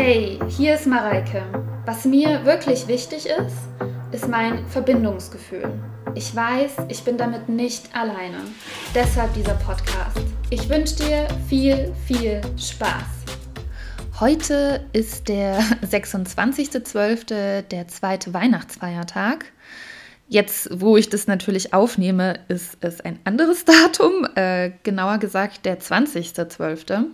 Hey, hier ist Mareike. Was mir wirklich wichtig ist, ist mein Verbindungsgefühl. Ich weiß, ich bin damit nicht alleine. Deshalb dieser Podcast. Ich wünsche dir viel, viel Spaß. Heute ist der 26.12., der zweite Weihnachtsfeiertag. Jetzt, wo ich das natürlich aufnehme, ist es ein anderes Datum, äh, genauer gesagt der 20.12.,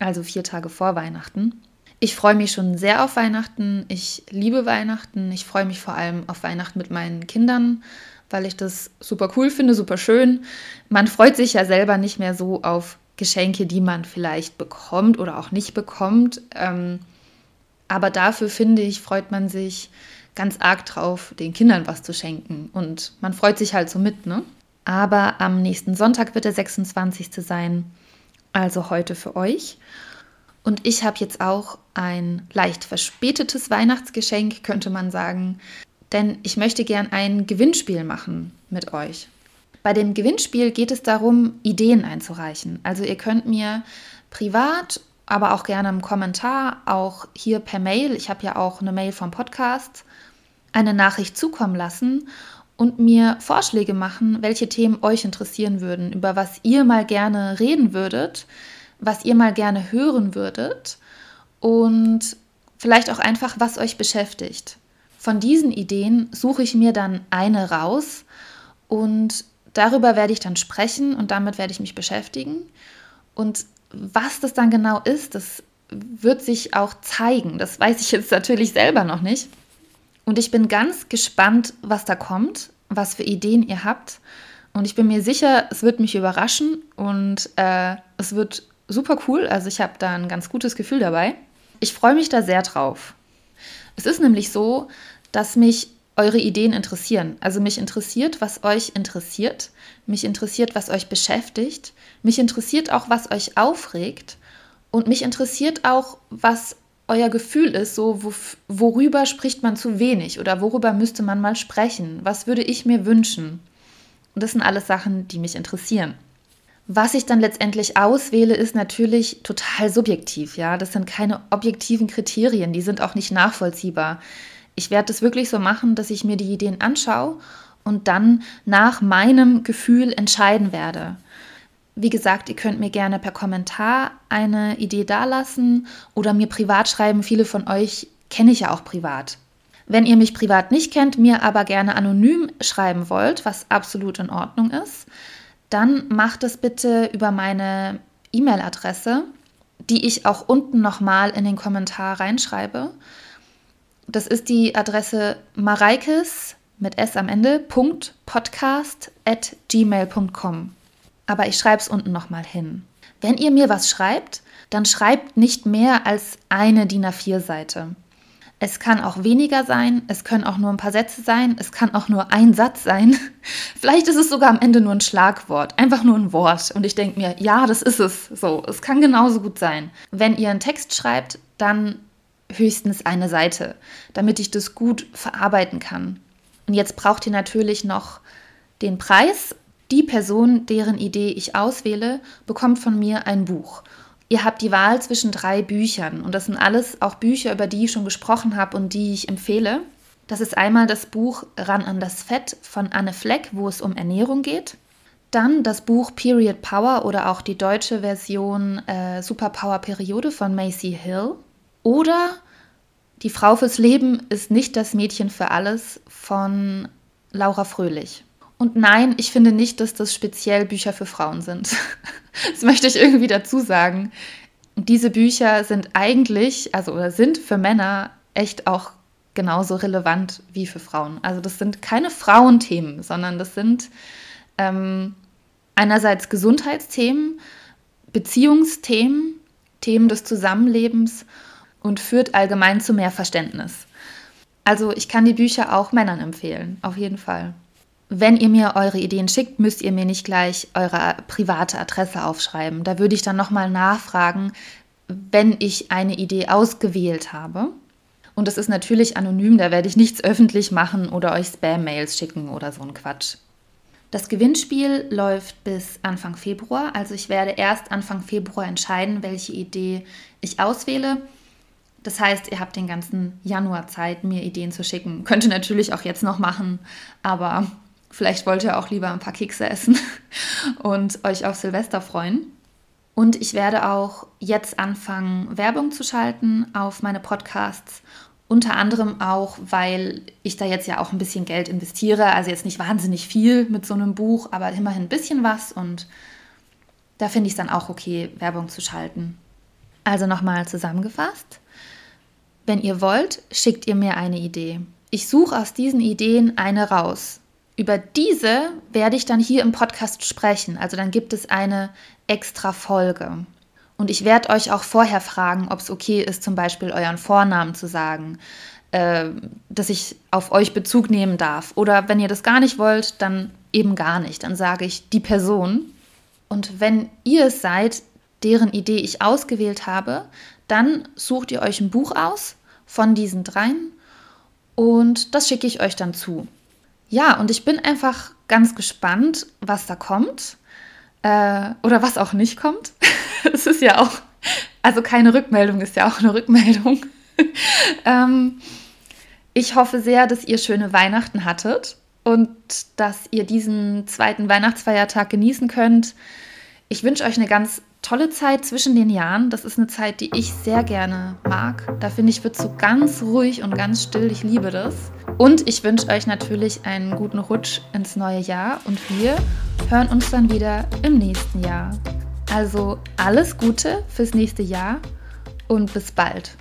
also vier Tage vor Weihnachten. Ich freue mich schon sehr auf Weihnachten. Ich liebe Weihnachten. Ich freue mich vor allem auf Weihnachten mit meinen Kindern, weil ich das super cool finde, super schön. Man freut sich ja selber nicht mehr so auf Geschenke, die man vielleicht bekommt oder auch nicht bekommt. Ähm, aber dafür finde ich, freut man sich ganz arg drauf, den Kindern was zu schenken. Und man freut sich halt so mit, ne? Aber am nächsten Sonntag wird der 26. sein, also heute für euch. Und ich habe jetzt auch ein leicht verspätetes Weihnachtsgeschenk, könnte man sagen, denn ich möchte gern ein Gewinnspiel machen mit euch. Bei dem Gewinnspiel geht es darum, Ideen einzureichen. Also ihr könnt mir privat, aber auch gerne im Kommentar, auch hier per Mail, ich habe ja auch eine Mail vom Podcast, eine Nachricht zukommen lassen und mir Vorschläge machen, welche Themen euch interessieren würden, über was ihr mal gerne reden würdet was ihr mal gerne hören würdet und vielleicht auch einfach, was euch beschäftigt. Von diesen Ideen suche ich mir dann eine raus und darüber werde ich dann sprechen und damit werde ich mich beschäftigen. Und was das dann genau ist, das wird sich auch zeigen. Das weiß ich jetzt natürlich selber noch nicht. Und ich bin ganz gespannt, was da kommt, was für Ideen ihr habt. Und ich bin mir sicher, es wird mich überraschen und äh, es wird super cool. Also ich habe da ein ganz gutes Gefühl dabei. Ich freue mich da sehr drauf. Es ist nämlich so, dass mich eure Ideen interessieren. Also mich interessiert, was euch interessiert. Mich interessiert, was euch beschäftigt. Mich interessiert auch, was euch aufregt. Und mich interessiert auch, was euer Gefühl ist, so worüber spricht man zu wenig oder worüber müsste man mal sprechen? Was würde ich mir wünschen? Und das sind alles Sachen, die mich interessieren. Was ich dann letztendlich auswähle, ist natürlich total subjektiv. Ja, das sind keine objektiven Kriterien, die sind auch nicht nachvollziehbar. Ich werde es wirklich so machen, dass ich mir die Ideen anschaue und dann nach meinem Gefühl entscheiden werde. Wie gesagt, ihr könnt mir gerne per Kommentar eine Idee dalassen oder mir privat schreiben. Viele von euch kenne ich ja auch privat. Wenn ihr mich privat nicht kennt, mir aber gerne anonym schreiben wollt, was absolut in Ordnung ist, dann macht es bitte über meine E-Mail-Adresse, die ich auch unten nochmal in den Kommentar reinschreibe. Das ist die Adresse mareikes mit s am Ende, podcast at gmail.com. Aber ich schreibe es unten nochmal hin. Wenn ihr mir was schreibt, dann schreibt nicht mehr als eine DIN A4-Seite. Es kann auch weniger sein, es können auch nur ein paar Sätze sein, es kann auch nur ein Satz sein. Vielleicht ist es sogar am Ende nur ein Schlagwort, einfach nur ein Wort. Und ich denke mir, ja, das ist es. So, es kann genauso gut sein. Wenn ihr einen Text schreibt, dann höchstens eine Seite, damit ich das gut verarbeiten kann. Und jetzt braucht ihr natürlich noch den Preis. Die Person, deren Idee ich auswähle, bekommt von mir ein Buch. Ihr habt die Wahl zwischen drei Büchern und das sind alles auch Bücher, über die ich schon gesprochen habe und die ich empfehle. Das ist einmal das Buch Ran an das Fett von Anne Fleck, wo es um Ernährung geht. Dann das Buch Period Power oder auch die deutsche Version äh, Superpower Periode von Macy Hill. Oder Die Frau fürs Leben ist nicht das Mädchen für alles von Laura Fröhlich. Und nein, ich finde nicht, dass das speziell Bücher für Frauen sind. das möchte ich irgendwie dazu sagen. Diese Bücher sind eigentlich, also oder sind für Männer echt auch genauso relevant wie für Frauen. Also das sind keine Frauenthemen, sondern das sind ähm, einerseits Gesundheitsthemen, Beziehungsthemen, Themen des Zusammenlebens und führt allgemein zu mehr Verständnis. Also ich kann die Bücher auch Männern empfehlen, auf jeden Fall. Wenn ihr mir eure Ideen schickt, müsst ihr mir nicht gleich eure private Adresse aufschreiben. Da würde ich dann nochmal nachfragen, wenn ich eine Idee ausgewählt habe. Und es ist natürlich anonym, da werde ich nichts öffentlich machen oder euch Spam-Mails schicken oder so ein Quatsch. Das Gewinnspiel läuft bis Anfang Februar, also ich werde erst Anfang Februar entscheiden, welche Idee ich auswähle. Das heißt, ihr habt den ganzen Januar Zeit, mir Ideen zu schicken. Könnt ihr natürlich auch jetzt noch machen, aber vielleicht wollt ihr auch lieber ein paar Kekse essen und euch auf Silvester freuen. Und ich werde auch jetzt anfangen, Werbung zu schalten auf meine Podcasts. Unter anderem auch, weil ich da jetzt ja auch ein bisschen Geld investiere. Also jetzt nicht wahnsinnig viel mit so einem Buch, aber immerhin ein bisschen was. Und da finde ich es dann auch okay, Werbung zu schalten. Also nochmal zusammengefasst. Wenn ihr wollt, schickt ihr mir eine Idee. Ich suche aus diesen Ideen eine raus. Über diese werde ich dann hier im Podcast sprechen. Also dann gibt es eine extra Folge. Und ich werde euch auch vorher fragen, ob es okay ist, zum Beispiel euren Vornamen zu sagen, äh, dass ich auf euch Bezug nehmen darf. Oder wenn ihr das gar nicht wollt, dann eben gar nicht. Dann sage ich die Person. Und wenn ihr es seid, deren Idee ich ausgewählt habe, dann sucht ihr euch ein Buch aus von diesen dreien und das schicke ich euch dann zu. Ja, und ich bin einfach ganz gespannt, was da kommt äh, oder was auch nicht kommt. Es ist ja auch, also keine Rückmeldung ist ja auch eine Rückmeldung. ähm, ich hoffe sehr, dass ihr schöne Weihnachten hattet und dass ihr diesen zweiten Weihnachtsfeiertag genießen könnt. Ich wünsche euch eine ganz tolle Zeit zwischen den Jahren. Das ist eine Zeit, die ich sehr gerne mag. Da finde ich, wird so ganz ruhig und ganz still. Ich liebe das. Und ich wünsche euch natürlich einen guten Rutsch ins neue Jahr und wir hören uns dann wieder im nächsten Jahr. Also alles Gute fürs nächste Jahr und bis bald.